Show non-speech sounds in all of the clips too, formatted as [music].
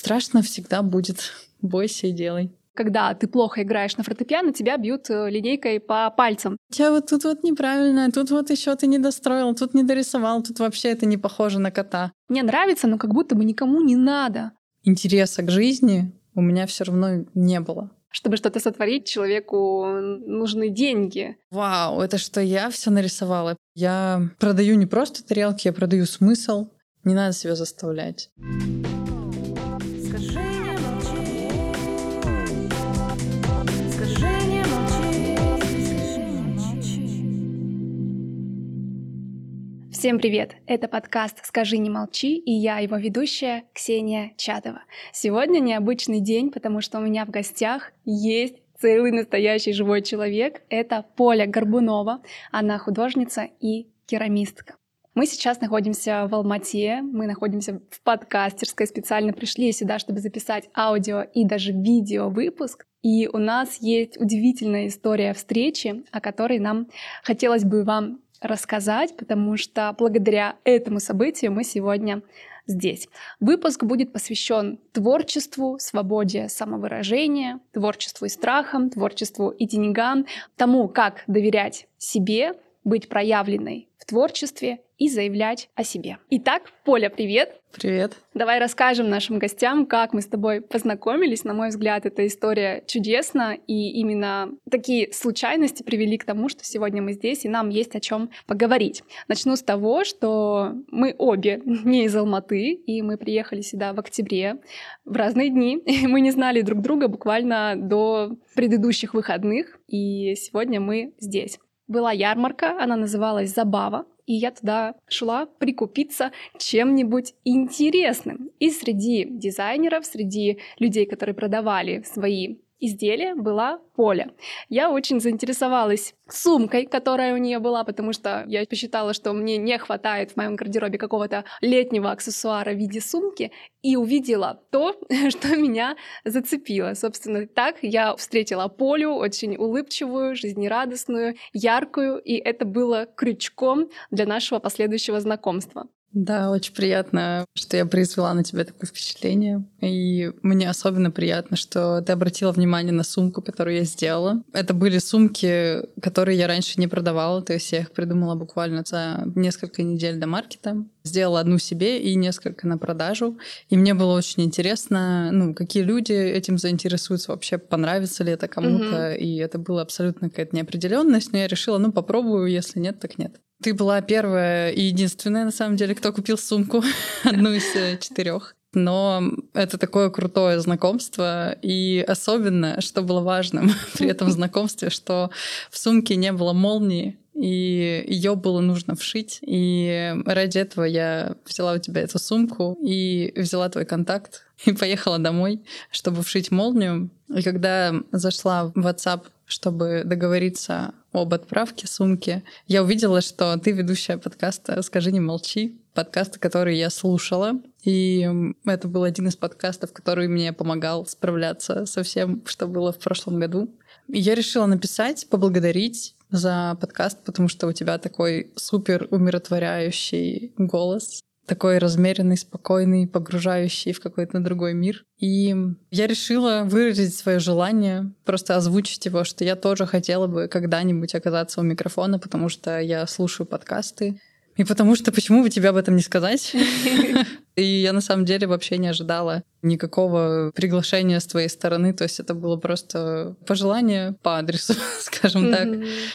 Страшно всегда будет. Бойся и делай когда ты плохо играешь на фортепиано, тебя бьют э, линейкой по пальцам. У тебя вот тут вот неправильно, тут вот еще ты не достроил, тут не дорисовал, тут вообще это не похоже на кота. Мне нравится, но как будто бы никому не надо. Интереса к жизни у меня все равно не было. Чтобы что-то сотворить, человеку нужны деньги. Вау, это что я все нарисовала. Я продаю не просто тарелки, я продаю смысл. Не надо себя заставлять. Всем привет! Это подкаст «Скажи, не молчи» и я, его ведущая Ксения Чадова. Сегодня необычный день, потому что у меня в гостях есть целый настоящий живой человек. Это Поля Горбунова. Она художница и керамистка. Мы сейчас находимся в Алмате, мы находимся в подкастерской, специально пришли сюда, чтобы записать аудио и даже видео выпуск. И у нас есть удивительная история встречи, о которой нам хотелось бы вам рассказать, потому что благодаря этому событию мы сегодня здесь. Выпуск будет посвящен творчеству, свободе самовыражения, творчеству и страхам, творчеству и деньгам, тому, как доверять себе, быть проявленной в творчестве и заявлять о себе. Итак, Поля, привет! Привет! Давай расскажем нашим гостям, как мы с тобой познакомились. На мой взгляд, эта история чудесна, и именно такие случайности привели к тому, что сегодня мы здесь, и нам есть о чем поговорить. Начну с того, что мы обе не из Алматы, и мы приехали сюда в октябре в разные дни. [laughs] И мы не знали друг друга буквально до предыдущих выходных, и сегодня мы здесь была ярмарка, она называлась «Забава», и я туда шла прикупиться чем-нибудь интересным. И среди дизайнеров, среди людей, которые продавали свои изделия была Поля. Я очень заинтересовалась сумкой, которая у нее была, потому что я посчитала, что мне не хватает в моем гардеробе какого-то летнего аксессуара в виде сумки, и увидела то, [laughs] что меня зацепило. Собственно, так я встретила Полю, очень улыбчивую, жизнерадостную, яркую, и это было крючком для нашего последующего знакомства. Да, очень приятно, что я произвела на тебя такое впечатление. И мне особенно приятно, что ты обратила внимание на сумку, которую я сделала. Это были сумки, которые я раньше не продавала, то есть я их придумала буквально за несколько недель до маркета. Сделала одну себе и несколько на продажу. И мне было очень интересно, ну, какие люди этим заинтересуются, вообще понравится ли это кому-то. Mm-hmm. И это была абсолютно какая-то неопределенность, но я решила, ну, попробую, если нет, так нет. Ты была первая и единственная, на самом деле, кто купил сумку, [laughs] одну из э, четырех. Но это такое крутое знакомство, и особенно, что было важным [laughs] при этом знакомстве, что в сумке не было молнии, и ее было нужно вшить. И ради этого я взяла у тебя эту сумку и взяла твой контакт и поехала домой, чтобы вшить молнию. И когда зашла в WhatsApp, чтобы договориться об отправке сумки, я увидела, что ты ведущая подкаста «Скажи, не молчи», подкаста, который я слушала. И это был один из подкастов, который мне помогал справляться со всем, что было в прошлом году. И я решила написать, поблагодарить за подкаст, потому что у тебя такой супер умиротворяющий голос такой размеренный, спокойный, погружающий в какой-то другой мир. И я решила выразить свое желание, просто озвучить его, что я тоже хотела бы когда-нибудь оказаться у микрофона, потому что я слушаю подкасты, и потому что почему бы тебе об этом не сказать? И я на самом деле вообще не ожидала никакого приглашения с твоей стороны. То есть это было просто пожелание по адресу, [laughs] скажем так.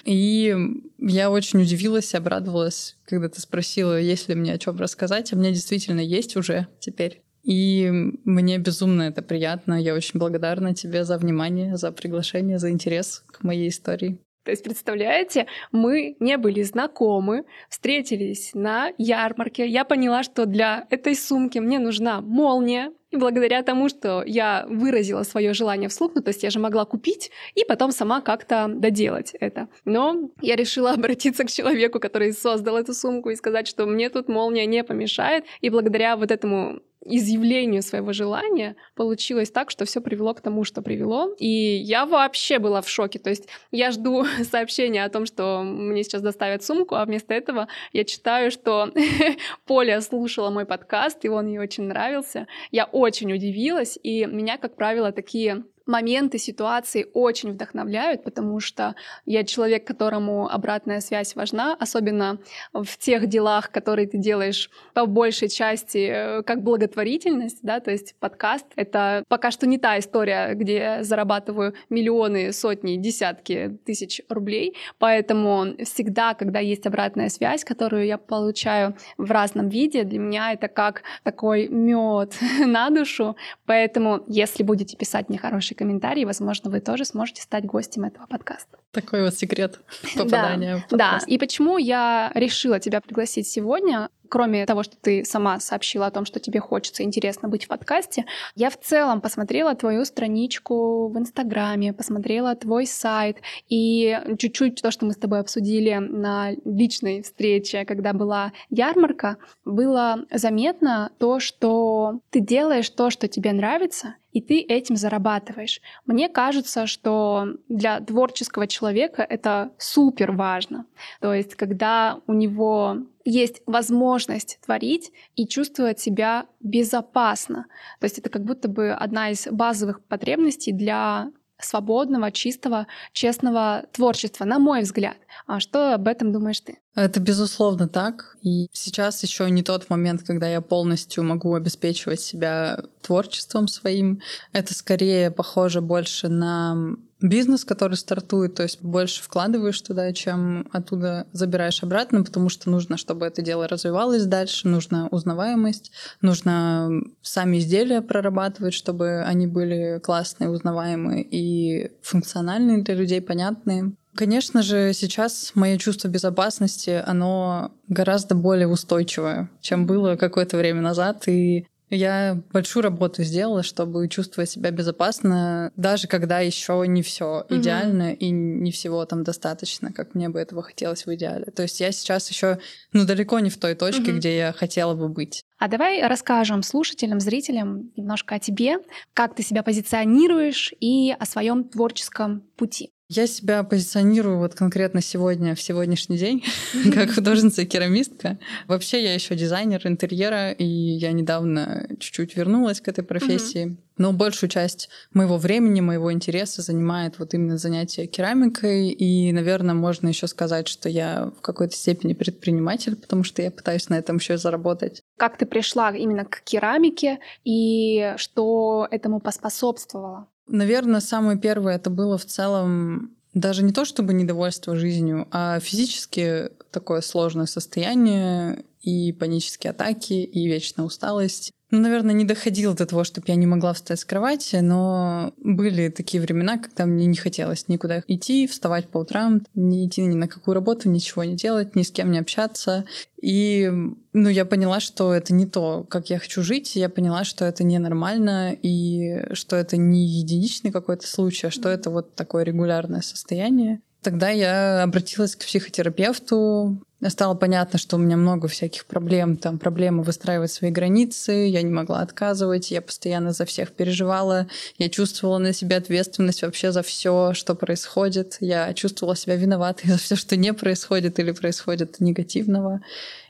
И я очень удивилась, обрадовалась, когда ты спросила, есть ли мне о чем рассказать. А мне действительно есть уже теперь. И мне безумно это приятно. Я очень благодарна тебе за внимание, за приглашение, за интерес к моей истории. То есть, представляете, мы не были знакомы, встретились на ярмарке. Я поняла, что для этой сумки мне нужна молния. И благодаря тому, что я выразила свое желание вслух, ну, то есть я же могла купить и потом сама как-то доделать это. Но я решила [laughs] обратиться к человеку, который создал эту сумку и сказать, что мне тут молния не помешает. И благодаря вот этому изъявлению своего желания получилось так, что все привело к тому, что привело. И я вообще была в шоке. То есть я жду [laughs] сообщения о том, что мне сейчас доставят сумку, а вместо этого я читаю, что [laughs] Поля слушала мой подкаст, и он ей очень нравился. Я очень удивилась, и меня, как правило, такие моменты, ситуации очень вдохновляют, потому что я человек, которому обратная связь важна, особенно в тех делах, которые ты делаешь по большей части э, как благотворительность, да, то есть подкаст — это пока что не та история, где я зарабатываю миллионы, сотни, десятки тысяч рублей, поэтому всегда, когда есть обратная связь, которую я получаю в разном виде, для меня это как такой мед [laughs] на душу, поэтому если будете писать мне хорошие хороший комментарий, возможно, вы тоже сможете стать гостем этого подкаста. Такой вот секрет [laughs] попадания да, в подкаст. Да, и почему я решила тебя пригласить сегодня? Кроме того, что ты сама сообщила о том, что тебе хочется, интересно быть в подкасте, я в целом посмотрела твою страничку в Инстаграме, посмотрела твой сайт, и чуть-чуть то, что мы с тобой обсудили на личной встрече, когда была ярмарка, было заметно то, что ты делаешь то, что тебе нравится, и ты этим зарабатываешь. Мне кажется, что для творческого человека это супер важно. То есть, когда у него есть возможность творить и чувствовать себя безопасно. То есть это как будто бы одна из базовых потребностей для свободного, чистого, честного творчества, на мой взгляд. А что об этом думаешь ты? Это безусловно так. И сейчас еще не тот момент, когда я полностью могу обеспечивать себя творчеством своим. Это скорее похоже больше на бизнес, который стартует, то есть больше вкладываешь туда, чем оттуда забираешь обратно, потому что нужно, чтобы это дело развивалось дальше, нужна узнаваемость, нужно сами изделия прорабатывать, чтобы они были классные, узнаваемые и функциональные для людей, понятные. Конечно же, сейчас мое чувство безопасности, оно гораздо более устойчивое, чем было какое-то время назад. И я большую работу сделала, чтобы чувствовать себя безопасно, даже когда еще не все идеально mm-hmm. и не всего там достаточно, как мне бы этого хотелось в идеале. То есть я сейчас еще, ну, далеко не в той точке, mm-hmm. где я хотела бы быть. А давай расскажем слушателям, зрителям немножко о тебе, как ты себя позиционируешь и о своем творческом пути. Я себя позиционирую вот конкретно сегодня, в сегодняшний день, [laughs] как художница и керамистка. Вообще я еще дизайнер интерьера, и я недавно чуть-чуть вернулась к этой профессии. Но большую часть моего времени, моего интереса занимает вот именно занятие керамикой. И, наверное, можно еще сказать, что я в какой-то степени предприниматель, потому что я пытаюсь на этом еще заработать. Как ты пришла именно к керамике и что этому поспособствовало? Наверное, самое первое это было в целом даже не то чтобы недовольство жизнью, а физически такое сложное состояние и панические атаки, и вечная усталость. Ну, наверное, не доходило до того, чтобы я не могла встать с кровати, но были такие времена, когда мне не хотелось никуда идти, вставать по утрам, не идти ни на какую работу, ничего не делать, ни с кем не общаться. И ну, я поняла, что это не то, как я хочу жить. Я поняла, что это ненормально, и что это не единичный какой-то случай, а что это вот такое регулярное состояние. Тогда я обратилась к психотерапевту. Стало понятно, что у меня много всяких проблем. Там проблемы выстраивать свои границы, я не могла отказывать, я постоянно за всех переживала, я чувствовала на себя ответственность вообще за все, что происходит. Я чувствовала себя виноватой [laughs] за все, что не происходит или происходит негативного.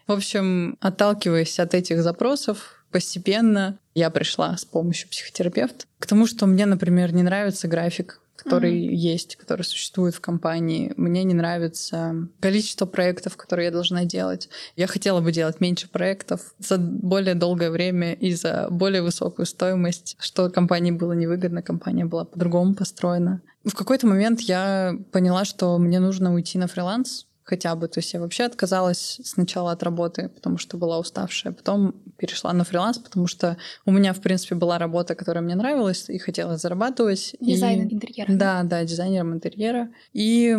В общем, отталкиваясь от этих запросов, постепенно я пришла с помощью психотерапевта к тому, что мне, например, не нравится график который mm-hmm. есть, который существует в компании. Мне не нравится количество проектов, которые я должна делать. Я хотела бы делать меньше проектов за более долгое время и за более высокую стоимость, что компании было невыгодно, компания была по-другому построена. В какой-то момент я поняла, что мне нужно уйти на фриланс, хотя бы. То есть я вообще отказалась сначала от работы, потому что была уставшая, потом перешла на фриланс, потому что у меня, в принципе, была работа, которая мне нравилась, и хотела зарабатывать. Дизайн и... интерьера. Да, да, дизайнером интерьера. И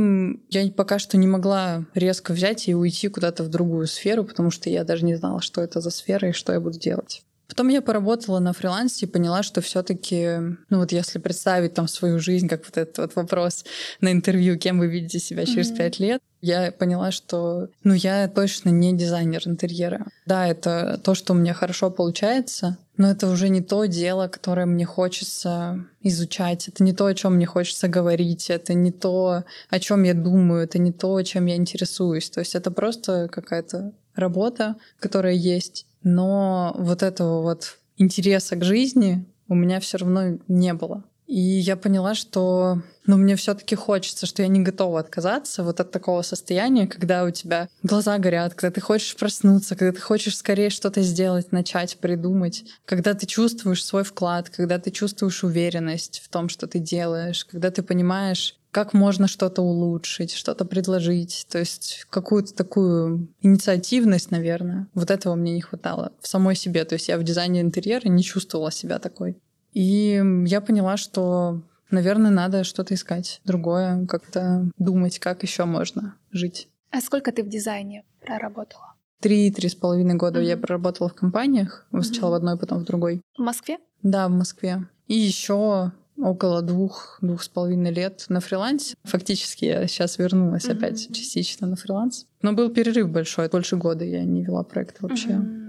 я пока что не могла резко взять и уйти куда-то в другую сферу, потому что я даже не знала, что это за сфера и что я буду делать. Потом я поработала на фрилансе и поняла, что все-таки, ну вот если представить там свою жизнь, как вот этот вот вопрос на интервью, кем вы видите себя через пять mm-hmm. лет, я поняла, что ну я точно не дизайнер интерьера. Да, это то, что у меня хорошо получается, но это уже не то дело, которое мне хочется изучать, это не то, о чем мне хочется говорить, это не то, о чем я думаю, это не то, чем я интересуюсь. То есть это просто какая-то работа, которая есть, но вот этого вот интереса к жизни у меня все равно не было. И я поняла, что ну, мне все-таки хочется, что я не готова отказаться вот от такого состояния, когда у тебя глаза горят, когда ты хочешь проснуться, когда ты хочешь скорее что-то сделать, начать, придумать, когда ты чувствуешь свой вклад, когда ты чувствуешь уверенность в том, что ты делаешь, когда ты понимаешь, как можно что-то улучшить, что-то предложить, то есть какую-то такую инициативность, наверное. Вот этого мне не хватало в самой себе. То есть я в дизайне интерьера не чувствовала себя такой. И я поняла, что, наверное, надо что-то искать другое, как-то думать, как еще можно жить. А сколько ты в дизайне проработала? Три, три с половиной года mm-hmm. я проработала в компаниях. Сначала mm-hmm. в одной, потом в другой. В Москве? Да, в Москве. И еще около двух, двух с половиной лет на фрилансе. Фактически я сейчас вернулась mm-hmm. опять частично на фриланс. Но был перерыв большой, больше года я не вела проект вообще. Mm-hmm.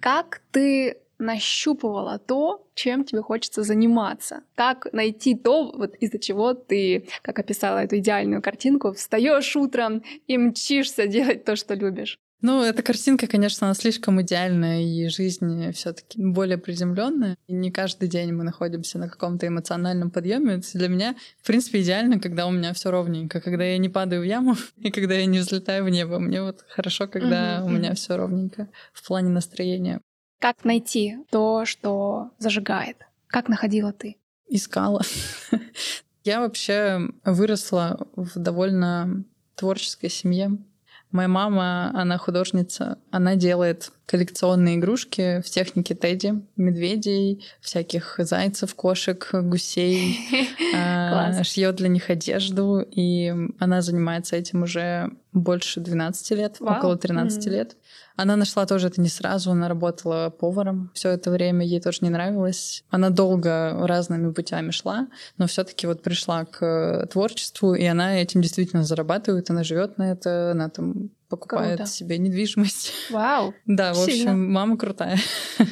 Как ты нащупывала то, чем тебе хочется заниматься. Как найти то, вот из-за чего ты, как описала эту идеальную картинку, встаешь утром и мчишься делать то, что любишь. Ну, эта картинка, конечно, она слишком идеальная, и жизнь все таки более приземленная. И не каждый день мы находимся на каком-то эмоциональном подъеме. Для меня, в принципе, идеально, когда у меня все ровненько, когда я не падаю в яму [laughs] и когда я не взлетаю в небо. Мне вот хорошо, когда у меня все ровненько в плане настроения. Как найти то, что зажигает? Как находила ты? Искала. [laughs] Я вообще выросла в довольно творческой семье. Моя мама, она художница, она делает коллекционные игрушки в технике Тедди, медведей, всяких зайцев, кошек, гусей, [laughs] а, шьет для них одежду, и она занимается этим уже больше 12 лет, около 13 лет. Она нашла тоже это не сразу, она работала поваром все это время, ей тоже не нравилось. Она долго разными путями шла, но все-таки вот пришла к творчеству, и она этим действительно зарабатывает, она живет на это, она там покупает Круто. себе недвижимость. Вау! [laughs] Да, в общем, мама крутая. [laughs]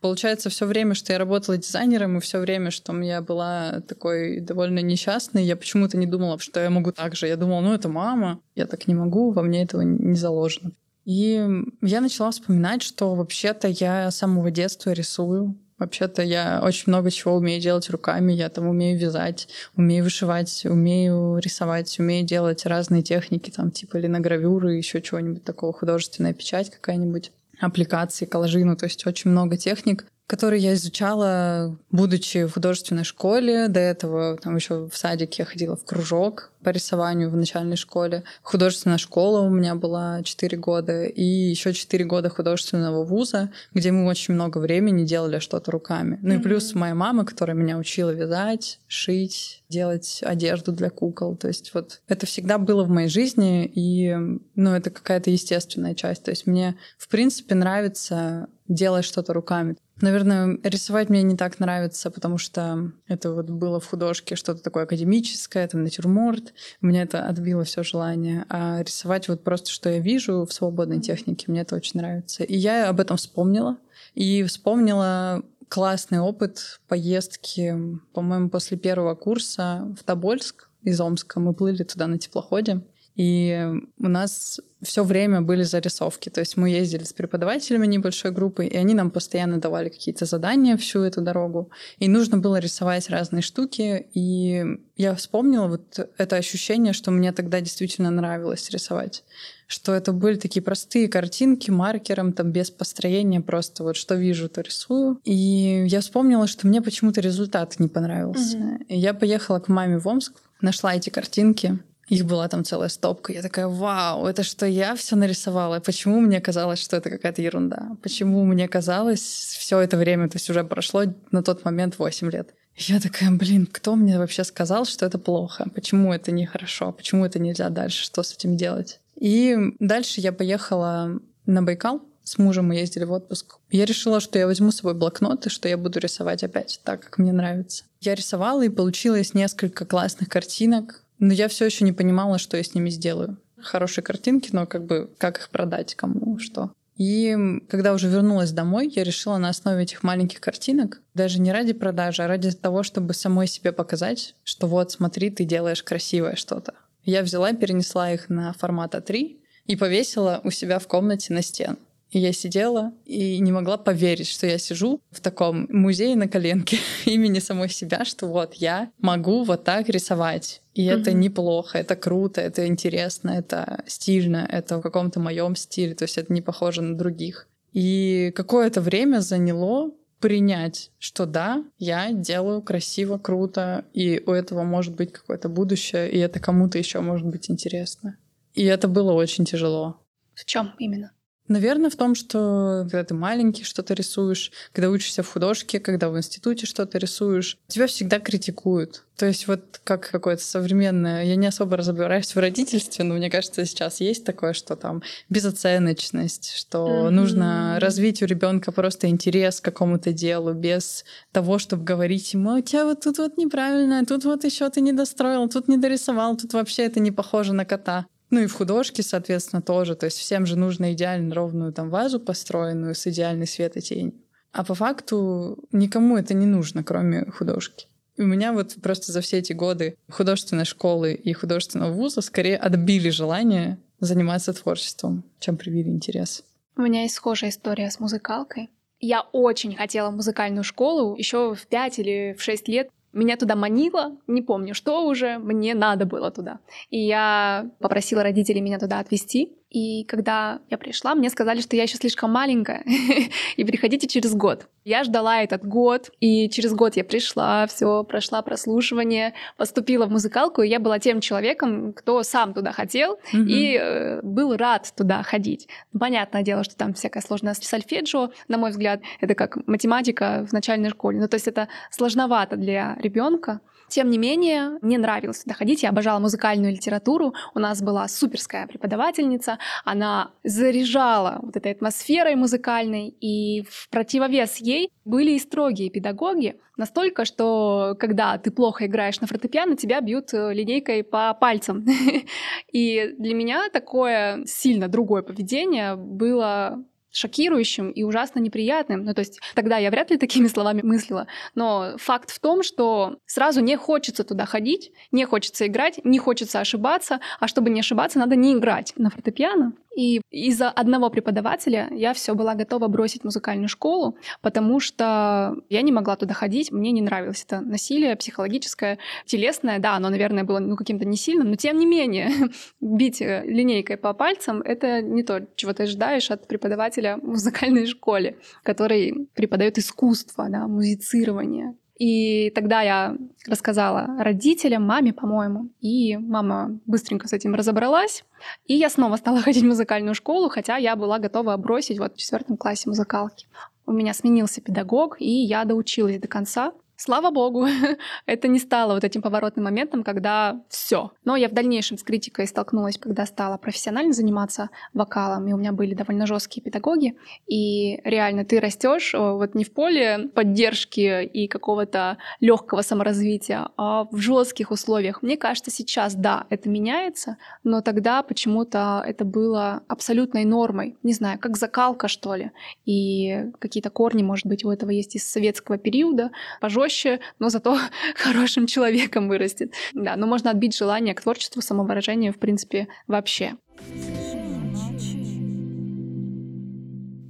Получается, все время, что я работала дизайнером, и все время, что я была такой довольно несчастной, я почему-то не думала, что я могу так же. Я думала, ну это мама, я так не могу, во мне этого не заложено. И я начала вспоминать, что вообще-то я с самого детства рисую. Вообще-то я очень много чего умею делать руками. Я там умею вязать, умею вышивать, умею рисовать, умею делать разные техники, там типа линогравюры, еще чего-нибудь такого, художественная печать какая-нибудь аппликации, коллажи, ну, то есть очень много техник который я изучала, будучи в художественной школе. До этого там еще в садике я ходила в кружок по рисованию в начальной школе. Художественная школа у меня была 4 года. И еще 4 года художественного вуза, где мы очень много времени делали что-то руками. Ну и плюс моя мама, которая меня учила вязать, шить, делать одежду для кукол. То есть вот это всегда было в моей жизни, и ну, это какая-то естественная часть. То есть мне, в принципе, нравится делать что-то руками. Наверное, рисовать мне не так нравится, потому что это вот было в художке что-то такое академическое, там натюрморт. Мне это отбило все желание. А рисовать вот просто, что я вижу в свободной технике, мне это очень нравится. И я об этом вспомнила. И вспомнила классный опыт поездки, по-моему, после первого курса в Тобольск из Омска. Мы плыли туда на теплоходе. И у нас все время были зарисовки. То есть мы ездили с преподавателями небольшой группы, и они нам постоянно давали какие-то задания всю эту дорогу. И нужно было рисовать разные штуки. И я вспомнила вот это ощущение, что мне тогда действительно нравилось рисовать. Что это были такие простые картинки маркером, там без построения, просто вот что вижу, то рисую. И я вспомнила, что мне почему-то результат не понравился. Mm-hmm. И я поехала к маме в Омск, нашла эти картинки, их была там целая стопка. Я такая, вау, это что я все нарисовала? Почему мне казалось, что это какая-то ерунда? Почему мне казалось все это время, то есть уже прошло на тот момент 8 лет. Я такая, блин, кто мне вообще сказал, что это плохо? Почему это нехорошо? Почему это нельзя дальше? Что с этим делать? И дальше я поехала на Байкал. С мужем мы ездили в отпуск. Я решила, что я возьму с собой блокнот и что я буду рисовать опять так, как мне нравится. Я рисовала, и получилось несколько классных картинок, но я все еще не понимала, что я с ними сделаю. Хорошие картинки, но как бы как их продать, кому, что. И когда уже вернулась домой, я решила на основе этих маленьких картинок, даже не ради продажи, а ради того, чтобы самой себе показать, что вот, смотри, ты делаешь красивое что-то. Я взяла, перенесла их на формат А3 и повесила у себя в комнате на стен. И я сидела и не могла поверить, что я сижу в таком музее на коленке [laughs] имени самой себя, что вот я могу вот так рисовать. И mm-hmm. это неплохо, это круто, это интересно, это стильно, это в каком-то моем стиле, то есть это не похоже на других. И какое-то время заняло принять, что да, я делаю красиво, круто, и у этого может быть какое-то будущее, и это кому-то еще может быть интересно. И это было очень тяжело. В чем именно? Наверное, в том, что когда ты маленький что-то рисуешь, когда учишься в художке, когда в институте что-то рисуешь, тебя всегда критикуют. То есть вот как какое-то современное... Я не особо разбираюсь в родительстве, но мне кажется, сейчас есть такое, что там безоценочность, что mm-hmm. нужно развить у ребенка просто интерес к какому-то делу без того, чтобы говорить ему, у тебя вот тут вот неправильно, тут вот еще ты не достроил, тут не дорисовал, тут вообще это не похоже на кота. Ну и в художке, соответственно, тоже. То есть всем же нужно идеально ровную там вазу построенную с идеальной светотенью. А по факту никому это не нужно, кроме художки. У меня вот просто за все эти годы художественной школы и художественного вуза скорее отбили желание заниматься творчеством, чем привили интерес. У меня есть схожая история с музыкалкой. Я очень хотела музыкальную школу еще в 5 или в 6 лет. Меня туда манило, не помню, что уже, мне надо было туда. И я попросила родителей меня туда отвезти. И когда я пришла, мне сказали, что я еще слишком маленькая, [laughs] и приходите через год. Я ждала этот год, и через год я пришла, все, прошла прослушивание, поступила в музыкалку, и я была тем человеком, кто сам туда хотел mm-hmm. и э, был рад туда ходить. Понятное дело, что там всякая сложность сольфеджио, на мой взгляд, это как математика в начальной школе. Ну, то есть это сложновато для ребенка. Тем не менее, мне нравилось туда ходить, я обожала музыкальную литературу, у нас была суперская преподавательница, она заряжала вот этой атмосферой музыкальной, и в противовес ей были и строгие педагоги, настолько, что когда ты плохо играешь на фортепиано, тебя бьют э, линейкой по пальцам. [laughs] И для меня такое сильно другое поведение было шокирующим и ужасно неприятным. Ну, то есть тогда я вряд ли такими [laughs] словами мыслила, но факт в том, что сразу не хочется туда ходить, не хочется играть, не хочется ошибаться, а чтобы не ошибаться, надо не играть на фортепиано. И из-за одного преподавателя я все была готова бросить музыкальную школу, потому что я не могла туда ходить, мне не нравилось это насилие психологическое, телесное, да, оно, наверное, было ну, каким-то не сильным, но тем не менее [laughs] бить э, линейкой по пальцам — это не то, чего ты ожидаешь от преподавателя в музыкальной школе, который преподает искусство, да, музицирование. И тогда я рассказала родителям, маме, по-моему, и мама быстренько с этим разобралась. И я снова стала [laughs] ходить в музыкальную школу, хотя я была готова бросить вот в четвертом классе музыкалки. У меня сменился педагог, и я доучилась до конца. Слава богу, [laughs] это не стало вот этим поворотным моментом, когда все. Но я в дальнейшем с критикой столкнулась, когда стала профессионально заниматься вокалом, и у меня были довольно жесткие педагоги. И реально ты растешь вот не в поле поддержки и какого-то легкого саморазвития, а в жестких условиях. Мне кажется, сейчас да, это меняется, но тогда почему-то это было абсолютной нормой. Не знаю, как закалка, что ли. И какие-то корни, может быть, у этого есть из советского периода. Пожестче проще, но зато [laughs] хорошим человеком вырастет. Да, но можно отбить желание к творчеству, самовыражению, в принципе, вообще.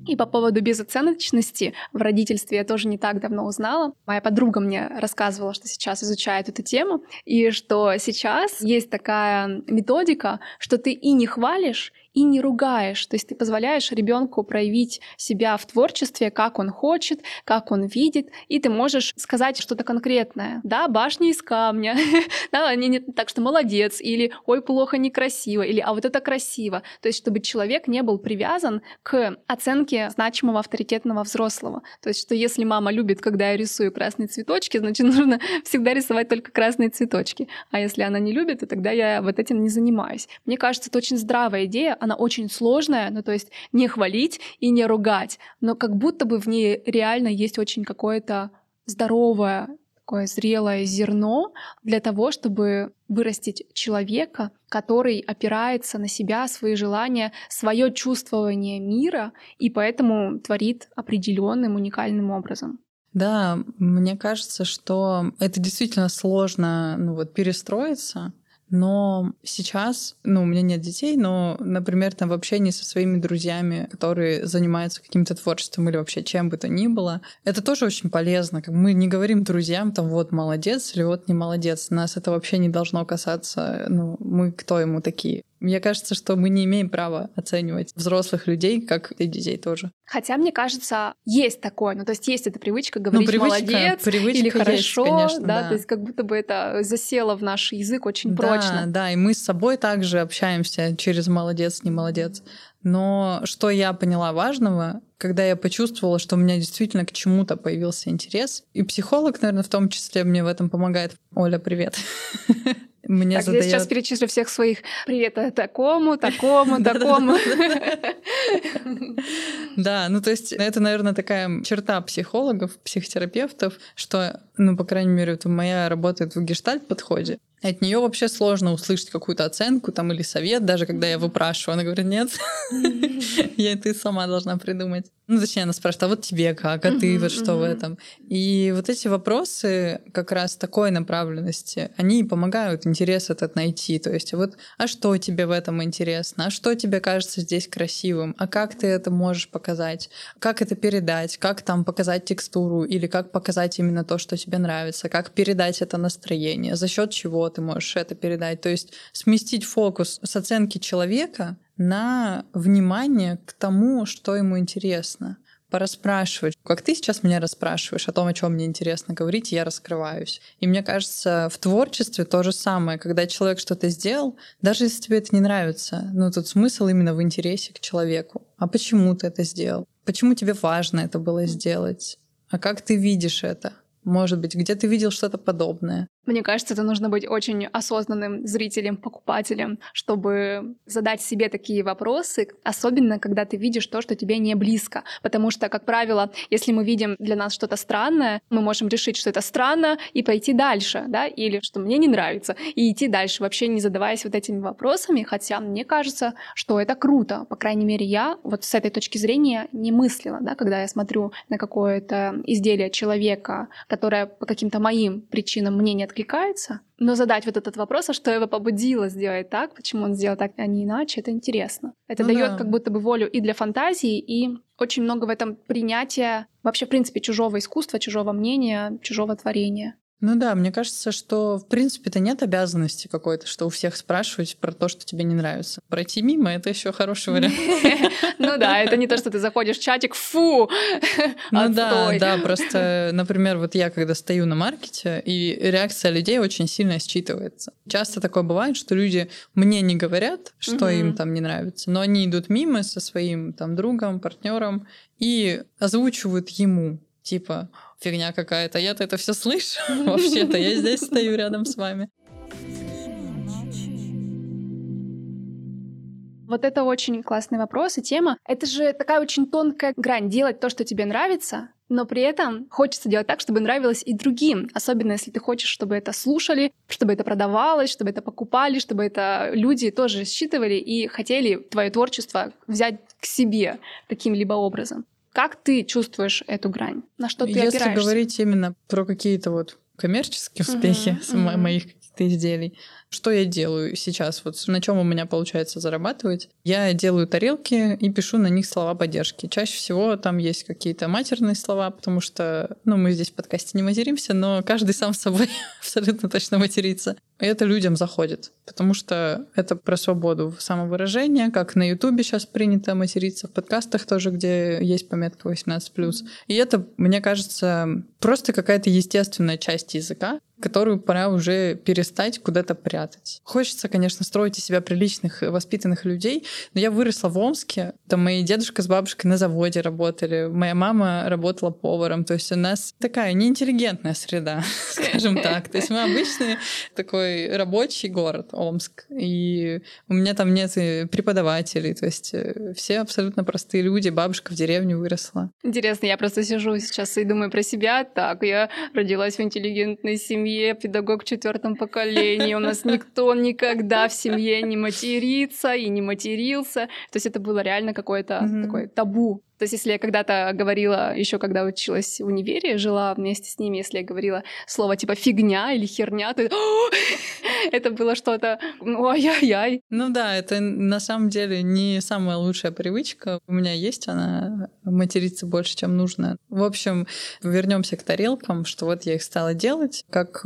И по поводу безоценочности в родительстве я тоже не так давно узнала. Моя подруга мне рассказывала, что сейчас изучает эту тему, и что сейчас есть такая методика, что ты и не хвалишь, и не ругаешь. То есть ты позволяешь ребенку проявить себя в творчестве, как он хочет, как он видит, и ты можешь сказать что-то конкретное. Да, башня из камня, [laughs] да, они не так что молодец, или ой, плохо, некрасиво, или а вот это красиво. То есть чтобы человек не был привязан к оценке значимого авторитетного взрослого. То есть что если мама любит, когда я рисую красные цветочки, значит [laughs] нужно всегда рисовать только красные цветочки. А если она не любит, то тогда я вот этим не занимаюсь. Мне кажется, это очень здравая идея, она очень сложная, ну то есть не хвалить и не ругать, но как будто бы в ней реально есть очень какое-то здоровое такое зрелое зерно для того, чтобы вырастить человека, который опирается на себя, свои желания, свое чувствование мира и поэтому творит определенным уникальным образом. Да, мне кажется, что это действительно сложно ну, вот, перестроиться, но сейчас, ну, у меня нет детей, но, например, там в общении со своими друзьями, которые занимаются каким-то творчеством или вообще чем бы то ни было, это тоже очень полезно. Как мы не говорим друзьям, там, вот молодец или вот не молодец. Нас это вообще не должно касаться, ну, мы кто ему такие. Мне кажется, что мы не имеем права оценивать взрослых людей, как и детей тоже. Хотя, мне кажется, есть такое. Ну, то есть есть эта привычка ну, говорить ну, привычка, молодец привычка или хорошо, есть, конечно, да, да, то есть как будто бы это засело в наш язык очень да, прочно. Да, и мы с собой также общаемся через молодец, не молодец. Но что я поняла важного, когда я почувствовала, что у меня действительно к чему-то появился интерес, и психолог, наверное, в том числе мне в этом помогает. Оля, привет. [laughs] Мне так, задает... я сейчас перечислю всех своих привет э, такому, такому, [laughs] такому. [laughs] Да, ну то есть это, наверное, такая черта психологов, психотерапевтов, что, ну, по крайней мере, это моя работает в гештальт-подходе. От нее вообще сложно услышать какую-то оценку там или совет, даже когда я выпрашиваю. Она говорит, нет, [laughs] я ты сама должна придумать. Ну, точнее, она спрашивает, а вот тебе как, а ты вот что в этом? И вот эти вопросы как раз такой направленности, они помогают интерес этот найти. То есть вот, а что тебе в этом интересно? А что тебе кажется здесь красивым? А как ты это можешь показать? Как это передать? Как там показать текстуру? Или как показать именно то, что тебе нравится? Как передать это настроение? За счет чего ты можешь это передать? То есть сместить фокус с оценки человека на внимание к тому, что ему интересно. Пораспрашивать. Как ты сейчас меня расспрашиваешь о том, о чем мне интересно говорить, я раскрываюсь. И мне кажется, в творчестве то же самое. Когда человек что-то сделал, даже если тебе это не нравится, ну тут смысл именно в интересе к человеку. А почему ты это сделал? Почему тебе важно это было сделать? А как ты видишь это? Может быть, где ты видел что-то подобное? Мне кажется, это нужно быть очень осознанным зрителем, покупателем, чтобы задать себе такие вопросы, особенно когда ты видишь то, что тебе не близко. Потому что, как правило, если мы видим для нас что-то странное, мы можем решить, что это странно, и пойти дальше, да, или что мне не нравится, и идти дальше, вообще не задаваясь вот этими вопросами, хотя мне кажется, что это круто. По крайней мере, я вот с этой точки зрения не мыслила, да, когда я смотрю на какое-то изделие человека, которое по каким-то моим причинам мне не откликается, но задать вот этот вопрос, а что его побудило сделать так, почему он сделал так, а не иначе, это интересно. Это ну дает да. как будто бы волю и для фантазии, и очень много в этом принятия вообще, в принципе, чужого искусства, чужого мнения, чужого творения. Ну да, мне кажется, что в принципе-то нет обязанности какой-то, что у всех спрашивать про то, что тебе не нравится. Пройти мимо это еще хороший вариант. [laughs] Ну да, это не то, что ты заходишь в чатик, фу, [laughs] Ну да, да, просто, [laughs] например, вот я когда стою на маркете, и реакция людей очень сильно считывается. Часто такое бывает, что люди мне не говорят, что им там не нравится, но они идут мимо со своим там другом, партнером и озвучивают ему, типа, фигня какая-то. Я-то это все слышу. [laughs] Вообще-то я здесь стою рядом с вами. Вот это очень классный вопрос и тема. Это же такая очень тонкая грань. Делать то, что тебе нравится, но при этом хочется делать так, чтобы нравилось и другим. Особенно если ты хочешь, чтобы это слушали, чтобы это продавалось, чтобы это покупали, чтобы это люди тоже считывали и хотели твое творчество взять к себе каким-либо образом. Как ты чувствуешь эту грань? На что ты Если опираешься? говорить именно про какие-то вот коммерческие успехи [laughs] uh-huh, uh-huh. моих изделий. Что я делаю сейчас? Вот на чем у меня получается зарабатывать? Я делаю тарелки и пишу на них слова поддержки. Чаще всего там есть какие-то матерные слова, потому что, ну, мы здесь в подкасте не материмся, но каждый сам с собой [laughs] абсолютно точно матерится. И это людям заходит, потому что это про свободу самовыражения, как на Ютубе сейчас принято материться, в подкастах тоже, где есть пометка 18+. И это, мне кажется, просто какая-то естественная часть языка, которую пора уже перестать куда-то прятать. Хочется, конечно, строить из себя приличных, воспитанных людей, но я выросла в Омске, там мои дедушка с бабушкой на заводе работали, моя мама работала поваром, то есть у нас такая неинтеллигентная среда, [laughs] скажем так. То есть мы обычный такой рабочий город, Омск, и у меня там нет преподавателей, то есть э, все абсолютно простые люди, бабушка в деревне выросла. Интересно, я просто сижу сейчас и думаю про себя, так, я родилась в интеллигентной семье, семье, педагог в четвертом поколении. У нас никто никогда в семье не матерится и не матерился. То есть это было реально какое-то такое табу. То есть, если я когда-то говорила, еще когда училась в универе, жила вместе с ними, если я говорила слово типа фигня или херня, то [gasps] это было что-то, ай-яй-яй. Ну да, это на самом деле не самая лучшая привычка. У меня есть она материться больше, чем нужно. В общем, вернемся к тарелкам, что вот я их стала делать как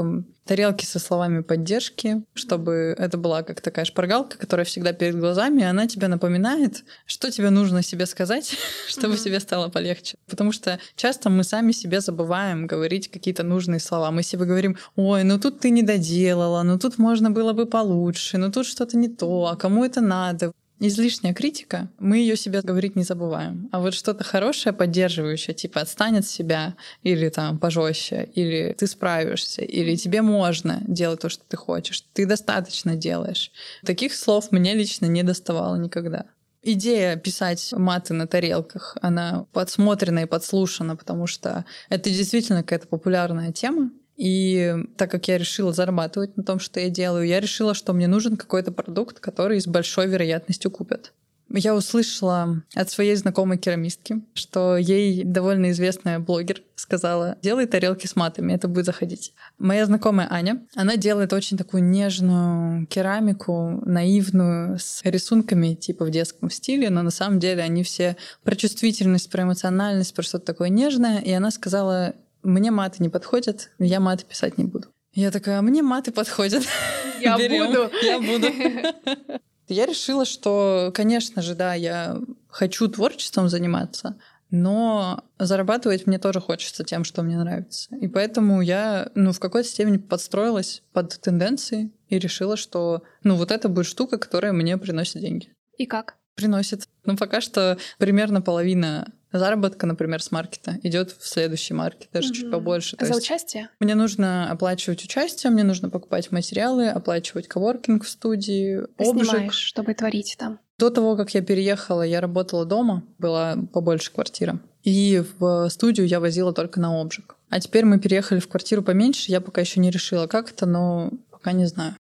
тарелки со словами поддержки, чтобы это была как такая шпаргалка, которая всегда перед глазами, и она тебе напоминает, что тебе нужно себе сказать, [laughs] чтобы mm-hmm. себе стало полегче. Потому что часто мы сами себе забываем говорить какие-то нужные слова. Мы себе говорим, ой, ну тут ты не доделала, ну тут можно было бы получше, ну тут что-то не то, а кому это надо? Излишняя критика, мы ее себе говорить не забываем. А вот что-то хорошее, поддерживающее, типа отстань от себя, или там пожестче, или ты справишься, или тебе можно делать то, что ты хочешь, ты достаточно делаешь. Таких слов мне лично не доставало никогда. Идея писать маты на тарелках, она подсмотрена и подслушана, потому что это действительно какая-то популярная тема. И так как я решила зарабатывать на том, что я делаю, я решила, что мне нужен какой-то продукт, который с большой вероятностью купят. Я услышала от своей знакомой керамистки, что ей довольно известная блогер сказала, делай тарелки с матами, это будет заходить. Моя знакомая Аня, она делает очень такую нежную керамику, наивную, с рисунками типа в детском стиле, но на самом деле они все про чувствительность, про эмоциональность, про что-то такое нежное. И она сказала, мне маты не подходят, я маты писать не буду. Я такая, мне маты подходят. [laughs] Я буду. Я буду. [laughs] Я решила, что, конечно же, да, я хочу творчеством заниматься, но зарабатывать мне тоже хочется тем, что мне нравится. И поэтому я, ну, в какой-то степени подстроилась под тенденции и решила, что, ну, вот это будет штука, которая мне приносит деньги. И как? Приносит. Ну, пока что примерно половина заработка, например, с маркета идет в следующий маркет, даже угу. чуть побольше. То За участие? Мне нужно оплачивать участие, мне нужно покупать материалы, оплачивать коворкинг в студии, Ты обжиг. Снимаешь, чтобы творить там. До того, как я переехала, я работала дома, была побольше квартира. И в студию я возила только на обжиг. А теперь мы переехали в квартиру поменьше, я пока еще не решила, как это, но пока не знаю.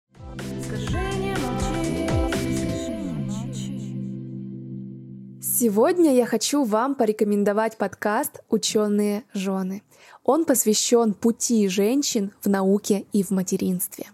Сегодня я хочу вам порекомендовать подкаст «Ученые жены». Он посвящен пути женщин в науке и в материнстве.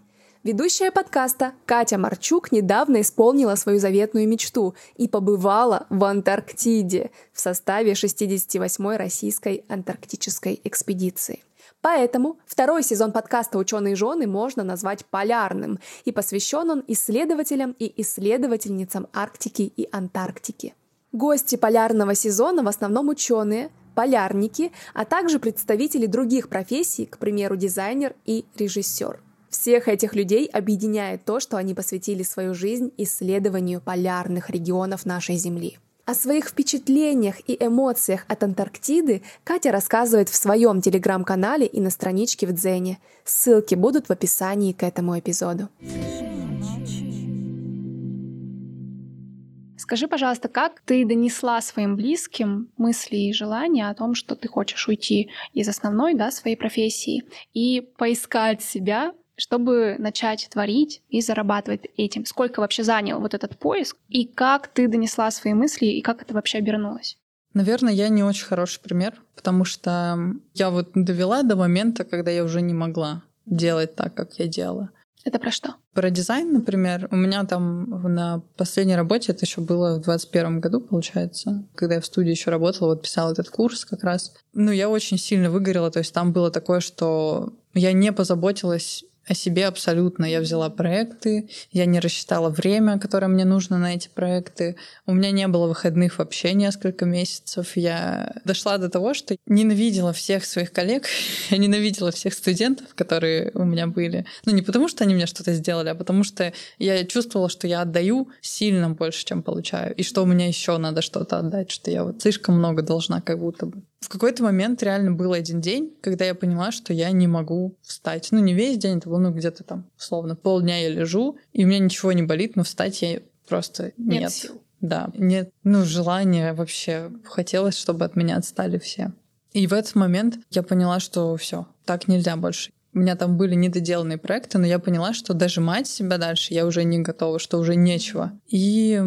Ведущая подкаста Катя Марчук недавно исполнила свою заветную мечту и побывала в Антарктиде в составе 68-й российской антарктической экспедиции. Поэтому второй сезон подкаста «Ученые жены» можно назвать полярным, и посвящен он исследователям и исследовательницам Арктики и Антарктики – Гости полярного сезона в основном ученые, полярники, а также представители других профессий, к примеру, дизайнер и режиссер. Всех этих людей объединяет то, что они посвятили свою жизнь исследованию полярных регионов нашей Земли. О своих впечатлениях и эмоциях от Антарктиды Катя рассказывает в своем телеграм-канале и на страничке в Дзене. Ссылки будут в описании к этому эпизоду. Скажи, пожалуйста, как ты донесла своим близким мысли и желания о том, что ты хочешь уйти из основной да, своей профессии и поискать себя, чтобы начать творить и зарабатывать этим? Сколько вообще занял вот этот поиск? И как ты донесла свои мысли, и как это вообще обернулось? Наверное, я не очень хороший пример, потому что я вот довела до момента, когда я уже не могла делать так, как я делала. Это про что? Про дизайн, например. У меня там на последней работе, это еще было в 2021 году, получается, когда я в студии еще работала, вот писала этот курс как раз. Ну, я очень сильно выгорела, то есть там было такое, что я не позаботилась о себе абсолютно. Я взяла проекты, я не рассчитала время, которое мне нужно на эти проекты. У меня не было выходных вообще несколько месяцев. Я дошла до того, что ненавидела всех своих коллег, [laughs] я ненавидела всех студентов, которые у меня были. Ну, не потому, что они мне что-то сделали, а потому что я чувствовала, что я отдаю сильно больше, чем получаю, и что у меня еще надо что-то отдать, что я вот слишком много должна как будто бы. В какой-то момент реально был один день, когда я поняла, что я не могу встать. Ну, не весь день, это было ну, где-то там, условно, полдня я лежу, и у меня ничего не болит, но встать я просто нет. Нет сил. Да, нет, ну, желания вообще. Хотелось, чтобы от меня отстали все. И в этот момент я поняла, что все, так нельзя больше. У меня там были недоделанные проекты, но я поняла, что дожимать себя дальше я уже не готова, что уже нечего. И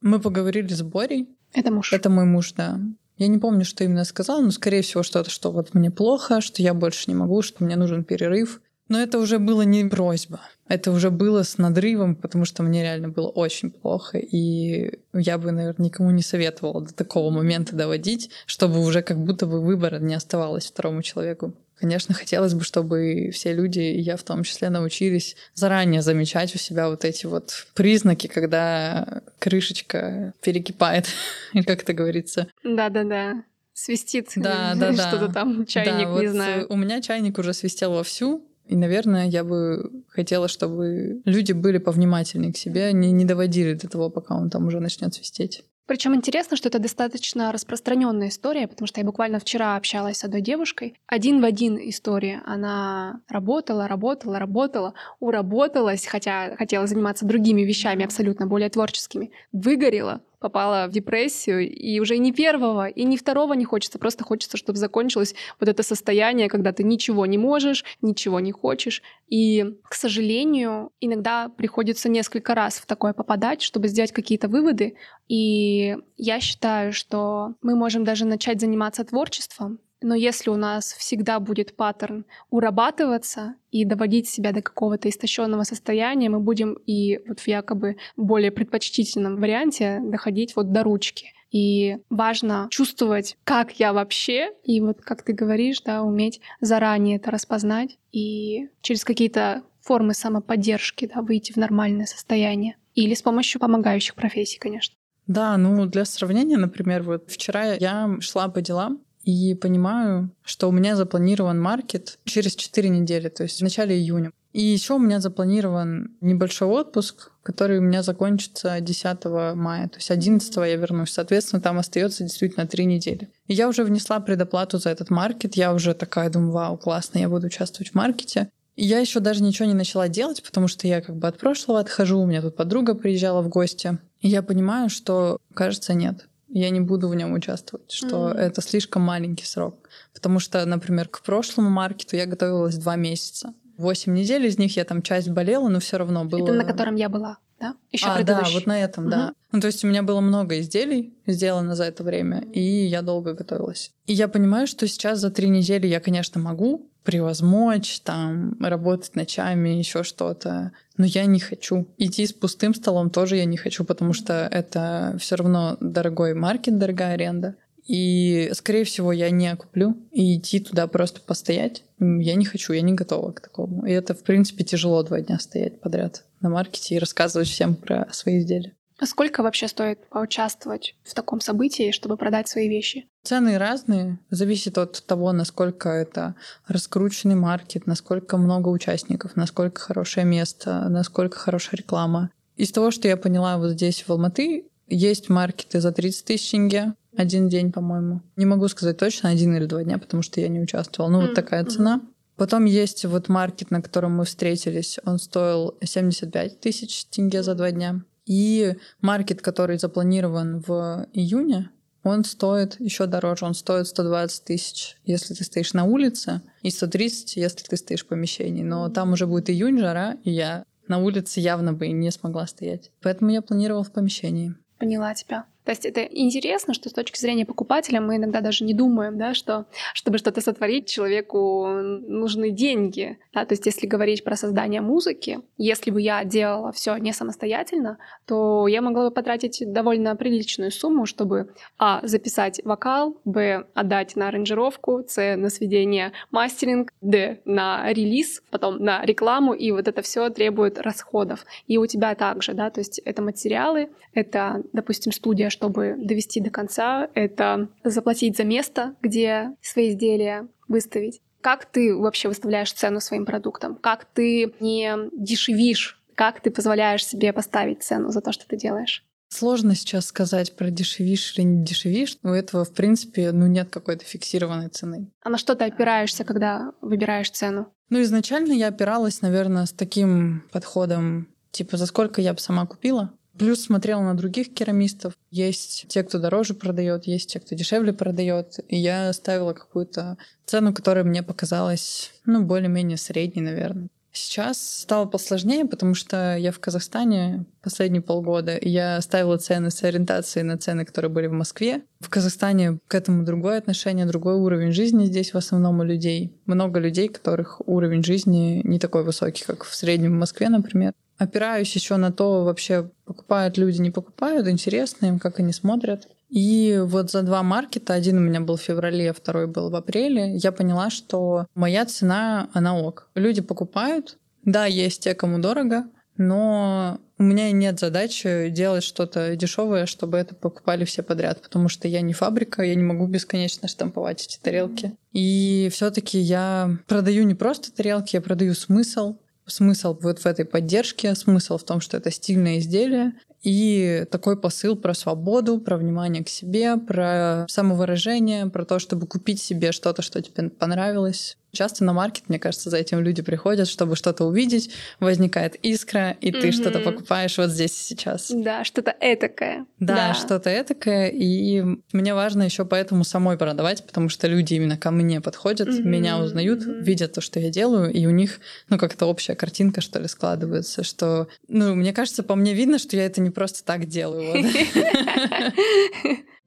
мы поговорили с Борей. Это муж. Это мой муж, да. Я не помню, что именно сказал, но, скорее всего, что-то, что вот мне плохо, что я больше не могу, что мне нужен перерыв. Но это уже было не просьба. Это уже было с надрывом, потому что мне реально было очень плохо. И я бы, наверное, никому не советовала до такого момента доводить, чтобы уже как будто бы выбора не оставалось второму человеку. Конечно, хотелось бы, чтобы все люди, и я в том числе, научились заранее замечать у себя вот эти вот признаки, когда крышечка перекипает, [laughs] или как это говорится. Да-да-да свистит да, [laughs] да, да. что-то там, чайник, да, не вот знаю. У меня чайник уже свистел вовсю, и, наверное, я бы хотела, чтобы люди были повнимательнее к себе, не, не доводили до того, пока он там уже начнет свистеть. Причем интересно, что это достаточно распространенная история, потому что я буквально вчера общалась с одной девушкой. Один в один история. Она работала, работала, работала, уработалась, хотя хотела заниматься другими вещами, абсолютно более творческими. Выгорела, попала в депрессию, и уже ни первого, и ни второго не хочется, просто хочется, чтобы закончилось вот это состояние, когда ты ничего не можешь, ничего не хочешь. И, к сожалению, иногда приходится несколько раз в такое попадать, чтобы сделать какие-то выводы. И я считаю, что мы можем даже начать заниматься творчеством, но если у нас всегда будет паттерн урабатываться и доводить себя до какого-то истощенного состояния, мы будем и вот в якобы более предпочтительном варианте доходить вот до ручки. И важно чувствовать, как я вообще, и вот как ты говоришь, да, уметь заранее это распознать и через какие-то формы самоподдержки да, выйти в нормальное состояние. Или с помощью помогающих профессий, конечно. Да, ну для сравнения, например, вот вчера я шла по делам, и понимаю, что у меня запланирован маркет через 4 недели, то есть в начале июня. И еще у меня запланирован небольшой отпуск, который у меня закончится 10 мая. То есть 11 я вернусь. Соответственно, там остается действительно 3 недели. И я уже внесла предоплату за этот маркет. Я уже такая думаю, вау, классно, я буду участвовать в маркете. И я еще даже ничего не начала делать, потому что я как бы от прошлого отхожу. У меня тут подруга приезжала в гости. И я понимаю, что, кажется, нет я не буду в нем участвовать, что mm-hmm. это слишком маленький срок. Потому что, например, к прошлому маркету я готовилась два месяца. Восемь недель из них я там часть болела, но все равно было. Это на котором я была, да? Еще а, да, вот на этом, угу. да. Ну, то есть у меня было много изделий сделано за это время, и я долго готовилась. И я понимаю, что сейчас за три недели я, конечно, могу превозмочь, там, работать ночами, еще что-то. Но я не хочу. Идти с пустым столом тоже я не хочу, потому что это все равно дорогой маркет, дорогая аренда. И, скорее всего, я не куплю. И идти туда просто постоять я не хочу, я не готова к такому. И это, в принципе, тяжело два дня стоять подряд на маркете и рассказывать всем про свои изделия. А сколько вообще стоит поучаствовать в таком событии, чтобы продать свои вещи? Цены разные. Зависит от того, насколько это раскрученный маркет, насколько много участников, насколько хорошее место, насколько хорошая реклама. Из того, что я поняла вот здесь, в Алматы, есть маркеты за 30 тысяч тенге, один день, по-моему. Не могу сказать точно, один или два дня, потому что я не участвовала. Ну, mm-hmm. вот такая цена. Потом есть вот маркет, на котором мы встретились. Он стоил 75 тысяч тенге за два дня. И маркет, который запланирован в июне, он стоит еще дороже, он стоит 120 тысяч, если ты стоишь на улице, и 130, если ты стоишь в помещении. Но там уже будет июнь, жара, и я на улице явно бы не смогла стоять. Поэтому я планировала в помещении. Поняла тебя. То есть это интересно, что с точки зрения покупателя мы иногда даже не думаем, да, что чтобы что-то сотворить, человеку нужны деньги. Да? То есть если говорить про создание музыки, если бы я делала все не самостоятельно, то я могла бы потратить довольно приличную сумму, чтобы а. записать вокал, б. отдать на аранжировку, с. на сведение мастеринг, д. на релиз, потом на рекламу, и вот это все требует расходов. И у тебя также, да, то есть это материалы, это, допустим, студия, чтобы довести до конца, это заплатить за место, где свои изделия выставить. Как ты вообще выставляешь цену своим продуктам? Как ты не дешевишь? Как ты позволяешь себе поставить цену за то, что ты делаешь? Сложно сейчас сказать про дешевишь или не дешевишь. У этого, в принципе, ну, нет какой-то фиксированной цены. А на что ты опираешься, когда выбираешь цену? Ну, изначально я опиралась, наверное, с таким подходом, типа, за сколько я бы сама купила, Плюс смотрела на других керамистов. Есть те, кто дороже продает, есть те, кто дешевле продает. И я ставила какую-то цену, которая мне показалась, ну, более-менее средней, наверное. Сейчас стало посложнее, потому что я в Казахстане последние полгода, и я ставила цены с ориентацией на цены, которые были в Москве. В Казахстане к этому другое отношение, другой уровень жизни здесь в основном у людей. Много людей, которых уровень жизни не такой высокий, как в среднем в Москве, например опираюсь еще на то, вообще покупают люди, не покупают, интересно им, как они смотрят. И вот за два маркета, один у меня был в феврале, а второй был в апреле, я поняла, что моя цена, она ок. Люди покупают, да, есть те, кому дорого, но у меня нет задачи делать что-то дешевое, чтобы это покупали все подряд, потому что я не фабрика, я не могу бесконечно штамповать эти тарелки. И все-таки я продаю не просто тарелки, я продаю смысл, смысл вот в этой поддержке, смысл в том, что это стильное изделие, и такой посыл про свободу, про внимание к себе, про самовыражение, про то, чтобы купить себе что-то, что тебе понравилось. Часто на маркет, мне кажется, за этим люди приходят, чтобы что-то увидеть, возникает искра, и ты mm-hmm. что-то покупаешь вот здесь и сейчас. Да, что-то этакое. Да, да. что-то этакое, и мне важно еще поэтому самой продавать, потому что люди именно ко мне подходят, mm-hmm. меня узнают, mm-hmm. видят то, что я делаю, и у них, ну, как-то общая картинка, что ли, складывается, что, ну, мне кажется, по мне видно, что я это не просто так делаю. У [laughs] [laughs]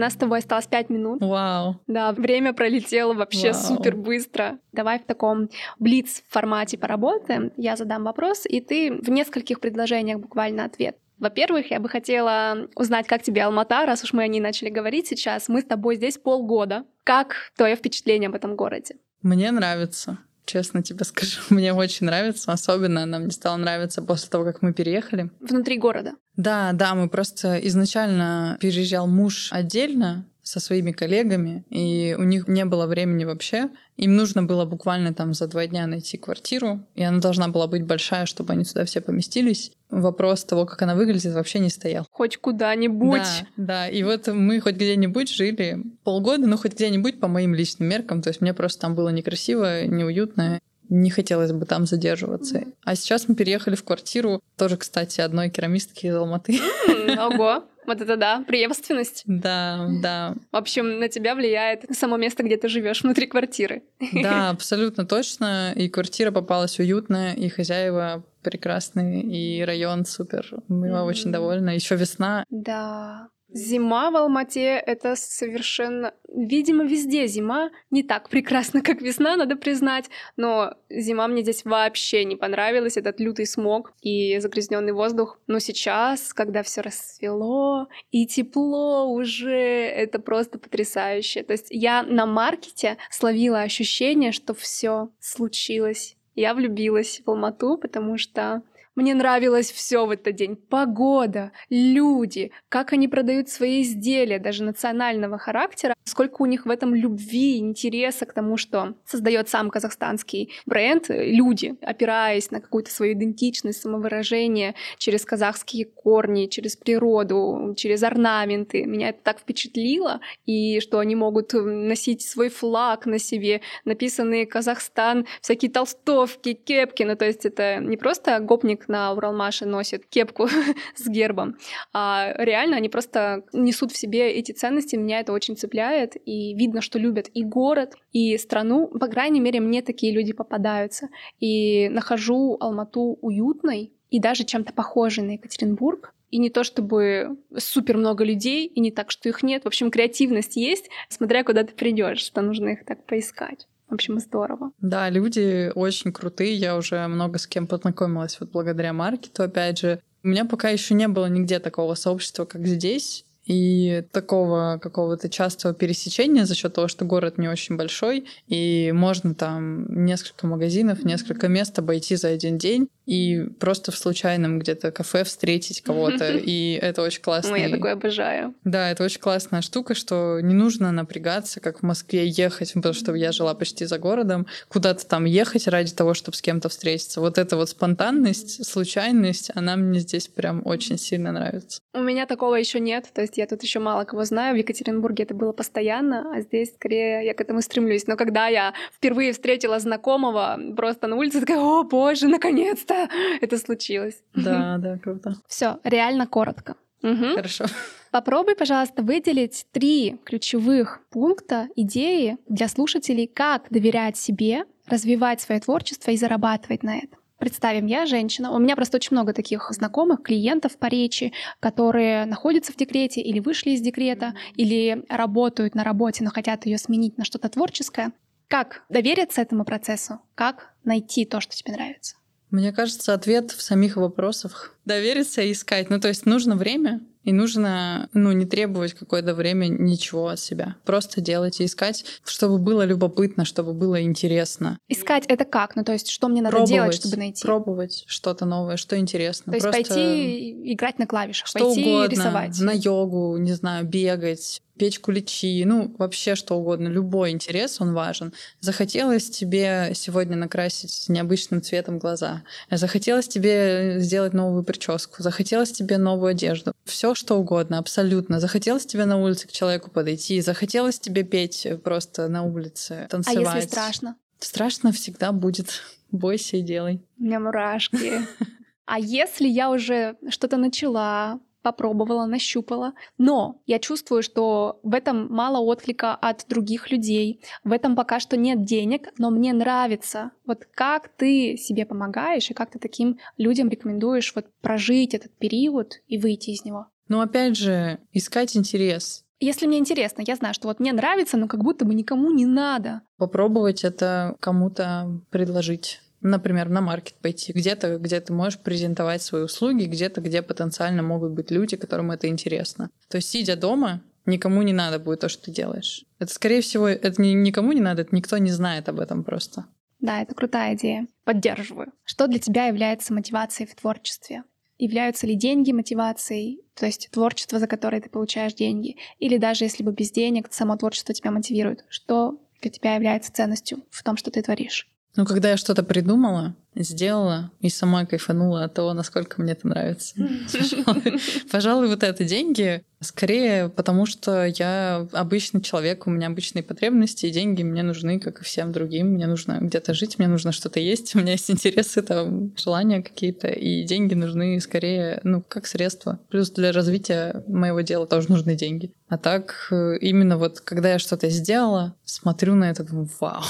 нас с тобой осталось пять минут. Вау. Да, время пролетело вообще Вау. супер быстро. Давай в таком блиц формате поработаем. Я задам вопрос, и ты в нескольких предложениях буквально ответ. Во-первых, я бы хотела узнать, как тебе Алмата, раз уж мы о ней начали говорить сейчас. Мы с тобой здесь полгода. Как твое впечатление об этом городе? Мне нравится честно тебе [laughs] скажу. Мне очень нравится. Особенно нам не стало нравиться после того, как мы переехали. Внутри города? Да, да, мы просто изначально переезжал муж отдельно, со своими коллегами, и у них не было времени вообще. Им нужно было буквально там за два дня найти квартиру, и она должна была быть большая, чтобы они сюда все поместились. Вопрос того, как она выглядит, вообще не стоял. Хоть куда-нибудь. Да, да. И вот мы хоть где-нибудь жили полгода, ну хоть где-нибудь по моим личным меркам. То есть мне просто там было некрасиво, неуютно не хотелось бы там задерживаться. А сейчас мы переехали в квартиру, тоже, кстати, одной керамистки из Алматы. Ого! Вот это да, преемственность. Да, да. В общем, на тебя влияет само место, где ты живешь внутри квартиры. Да, [laughs] абсолютно точно. И квартира попалась уютная, и хозяева прекрасные, и район супер. Была mm-hmm. очень довольна. Еще весна. Да. Зима в Алмате — это совершенно... Видимо, везде зима не так прекрасна, как весна, надо признать. Но зима мне здесь вообще не понравилась, этот лютый смог и загрязненный воздух. Но сейчас, когда все расцвело и тепло уже, это просто потрясающе. То есть я на маркете словила ощущение, что все случилось. Я влюбилась в Алмату, потому что мне нравилось все в этот день. Погода, люди, как они продают свои изделия, даже национального характера, сколько у них в этом любви, интереса к тому, что создает сам казахстанский бренд, люди, опираясь на какую-то свою идентичность, самовыражение через казахские корни, через природу, через орнаменты. Меня это так впечатлило, и что они могут носить свой флаг на себе, написанные Казахстан, всякие толстовки, кепки, ну то есть это не просто гопник на Уралмаше носит кепку [laughs] с гербом. А реально они просто несут в себе эти ценности, меня это очень цепляет, и видно, что любят и город, и страну. По крайней мере, мне такие люди попадаются. И нахожу Алмату уютной, и даже чем-то похожей на Екатеринбург. И не то чтобы супер много людей, и не так, что их нет. В общем, креативность есть, смотря куда ты придешь, что нужно их так поискать. В общем, здорово. Да, люди очень крутые. Я уже много с кем познакомилась вот благодаря маркету, опять же. У меня пока еще не было нигде такого сообщества, как здесь и такого какого-то частого пересечения за счет того, что город не очень большой, и можно там несколько магазинов, несколько мест обойти за один день и просто в случайном где-то кафе встретить кого-то, [laughs] и это очень классно. Я такое обожаю. Да, это очень классная штука, что не нужно напрягаться, как в Москве ехать, потому что я жила почти за городом, куда-то там ехать ради того, чтобы с кем-то встретиться. Вот эта вот спонтанность, случайность, она мне здесь прям очень сильно нравится. У меня такого еще нет, то есть я тут еще мало кого знаю. В Екатеринбурге это было постоянно, а здесь скорее я к этому стремлюсь. Но когда я впервые встретила знакомого просто на улице, такая, о боже, наконец-то [laughs] это случилось. Да, да, круто. Все, реально коротко. Угу. Хорошо. Попробуй, пожалуйста, выделить три ключевых пункта, идеи для слушателей, как доверять себе, развивать свое творчество и зарабатывать на этом. Представим, я женщина, у меня просто очень много таких знакомых, клиентов по речи, которые находятся в декрете или вышли из декрета, или работают на работе, но хотят ее сменить на что-то творческое. Как довериться этому процессу? Как найти то, что тебе нравится? Мне кажется, ответ в самих вопросах. Довериться и искать. Ну, то есть нужно время, и нужно, ну, не требовать какое-то время ничего от себя. Просто делать и искать, чтобы было любопытно, чтобы было интересно. Искать это как? Ну, то есть, что мне надо пробовать, делать, чтобы найти? Пробовать что-то новое, что интересно. То есть Просто пойти играть на клавишах, что пойти угодно, рисовать. На йогу, не знаю, бегать, печь куличи, ну, вообще что угодно, любой интерес, он важен. Захотелось тебе сегодня накрасить необычным цветом глаза, захотелось тебе сделать новую прическу, захотелось тебе новую одежду, все что угодно, абсолютно. Захотелось тебе на улице к человеку подойти, захотелось тебе петь просто на улице, танцевать. А если страшно? Страшно всегда будет. Бойся и делай. У меня мурашки. А если я уже что-то начала, попробовала, нащупала. Но я чувствую, что в этом мало отклика от других людей. В этом пока что нет денег, но мне нравится. Вот как ты себе помогаешь и как ты таким людям рекомендуешь вот прожить этот период и выйти из него? Ну, опять же, искать интерес. Если мне интересно, я знаю, что вот мне нравится, но как будто бы никому не надо. Попробовать это кому-то предложить например, на маркет пойти, где-то, где ты можешь презентовать свои услуги, где-то, где потенциально могут быть люди, которым это интересно. То есть, сидя дома, никому не надо будет то, что ты делаешь. Это, скорее всего, это никому не надо, это никто не знает об этом просто. Да, это крутая идея. Поддерживаю. Что для тебя является мотивацией в творчестве? Являются ли деньги мотивацией, то есть творчество, за которое ты получаешь деньги? Или даже если бы без денег само творчество тебя мотивирует? Что для тебя является ценностью в том, что ты творишь? Ну, когда я что-то придумала, сделала и сама кайфанула от того, насколько мне это нравится. [laughs] Пожалуй, вот это деньги скорее потому, что я обычный человек, у меня обычные потребности, и деньги мне нужны, как и всем другим. Мне нужно где-то жить, мне нужно что-то есть, [laughs] у меня есть интересы, там, желания какие-то, и деньги нужны скорее, ну, как средство. Плюс для развития моего дела тоже нужны деньги. А так, э, именно вот, когда я что-то сделала, смотрю на это, думаю, вау,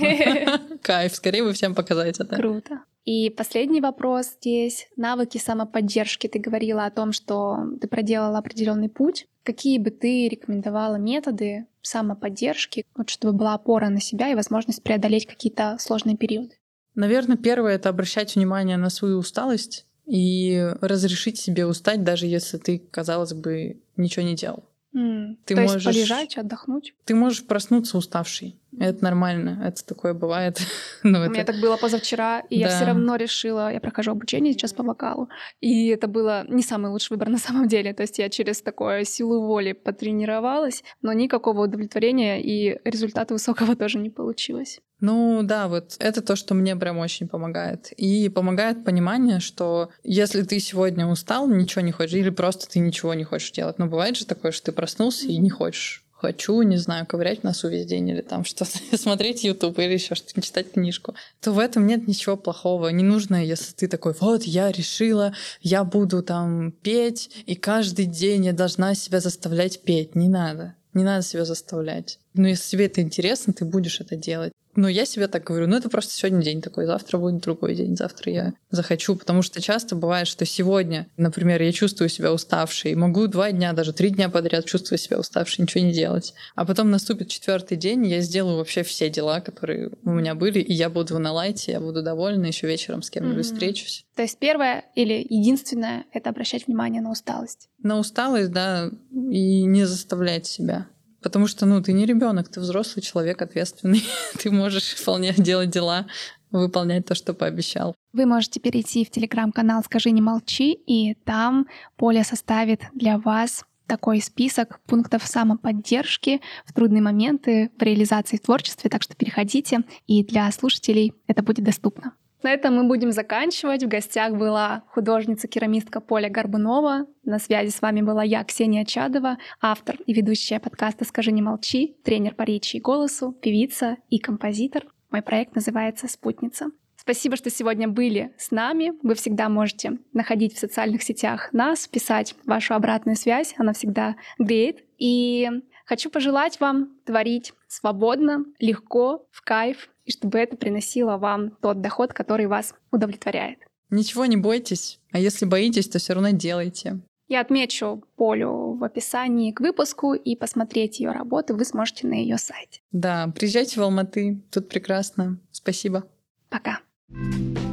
[laughs] кайф, скорее бы всем показать это. Круто. И последний вопрос здесь. Навыки самоподдержки. Ты говорила о том, что ты проделала определенный путь. Какие бы ты рекомендовала методы самоподдержки, вот, чтобы была опора на себя и возможность преодолеть какие-то сложные периоды? Наверное, первое — это обращать внимание на свою усталость и разрешить себе устать, даже если ты, казалось бы, ничего не делал. Mm. Ты То можешь... есть полежать, отдохнуть? Ты можешь проснуться уставший. Это нормально, это такое бывает. [laughs] ну, У это... меня так было позавчера, и да. я все равно решила, я прохожу обучение сейчас по вокалу, и это было не самый лучший выбор на самом деле. То есть я через такое силу воли потренировалась, но никакого удовлетворения и результата высокого [laughs] тоже не получилось. Ну да, вот это то, что мне прям очень помогает. И помогает понимание, что если ты сегодня устал, ничего не хочешь, или просто ты ничего не хочешь делать. Но бывает же такое, что ты проснулся и не хочешь хочу, не знаю, ковырять носу весь день или там [laughs] что-то, [laughs] смотреть YouTube или еще что-то, читать книжку, то в этом нет ничего плохого. Не нужно, если ты такой, вот, я решила, я буду там петь, и каждый день я должна себя заставлять петь. Не надо. Не надо себя заставлять. Но если тебе это интересно, ты будешь это делать. Но я себе так говорю, ну это просто сегодня день такой, завтра будет другой день, завтра я захочу, потому что часто бывает, что сегодня, например, я чувствую себя уставшей, могу два дня, даже три дня подряд чувствовать себя уставшей, ничего не делать. А потом наступит четвертый день, я сделаю вообще все дела, которые у меня были, и я буду на лайте, я буду довольна, еще вечером с кем-нибудь mm-hmm. встречусь. То есть первое или единственное — это обращать внимание на усталость. На усталость, да, и не заставлять себя. Потому что, ну, ты не ребенок, ты взрослый человек, ответственный. [laughs] ты можешь вполне делать дела, выполнять то, что пообещал. Вы можете перейти в телеграм-канал «Скажи, не молчи», и там Поля составит для вас такой список пунктов самоподдержки в трудные моменты в реализации в творчестве, так что переходите, и для слушателей это будет доступно. На этом мы будем заканчивать. В гостях была художница-керамистка Поля Горбунова. На связи с вами была я, Ксения Чадова, автор и ведущая подкаста «Скажи, не молчи», тренер по речи и голосу, певица и композитор. Мой проект называется «Спутница». Спасибо, что сегодня были с нами. Вы всегда можете находить в социальных сетях нас, писать вашу обратную связь. Она всегда греет. И хочу пожелать вам творить свободно, легко, в кайф, и чтобы это приносило вам тот доход, который вас удовлетворяет. Ничего не бойтесь, а если боитесь, то все равно делайте. Я отмечу Полю в описании к выпуску, и посмотреть ее работы вы сможете на ее сайте. Да, приезжайте в Алматы, тут прекрасно. Спасибо. Пока. thank you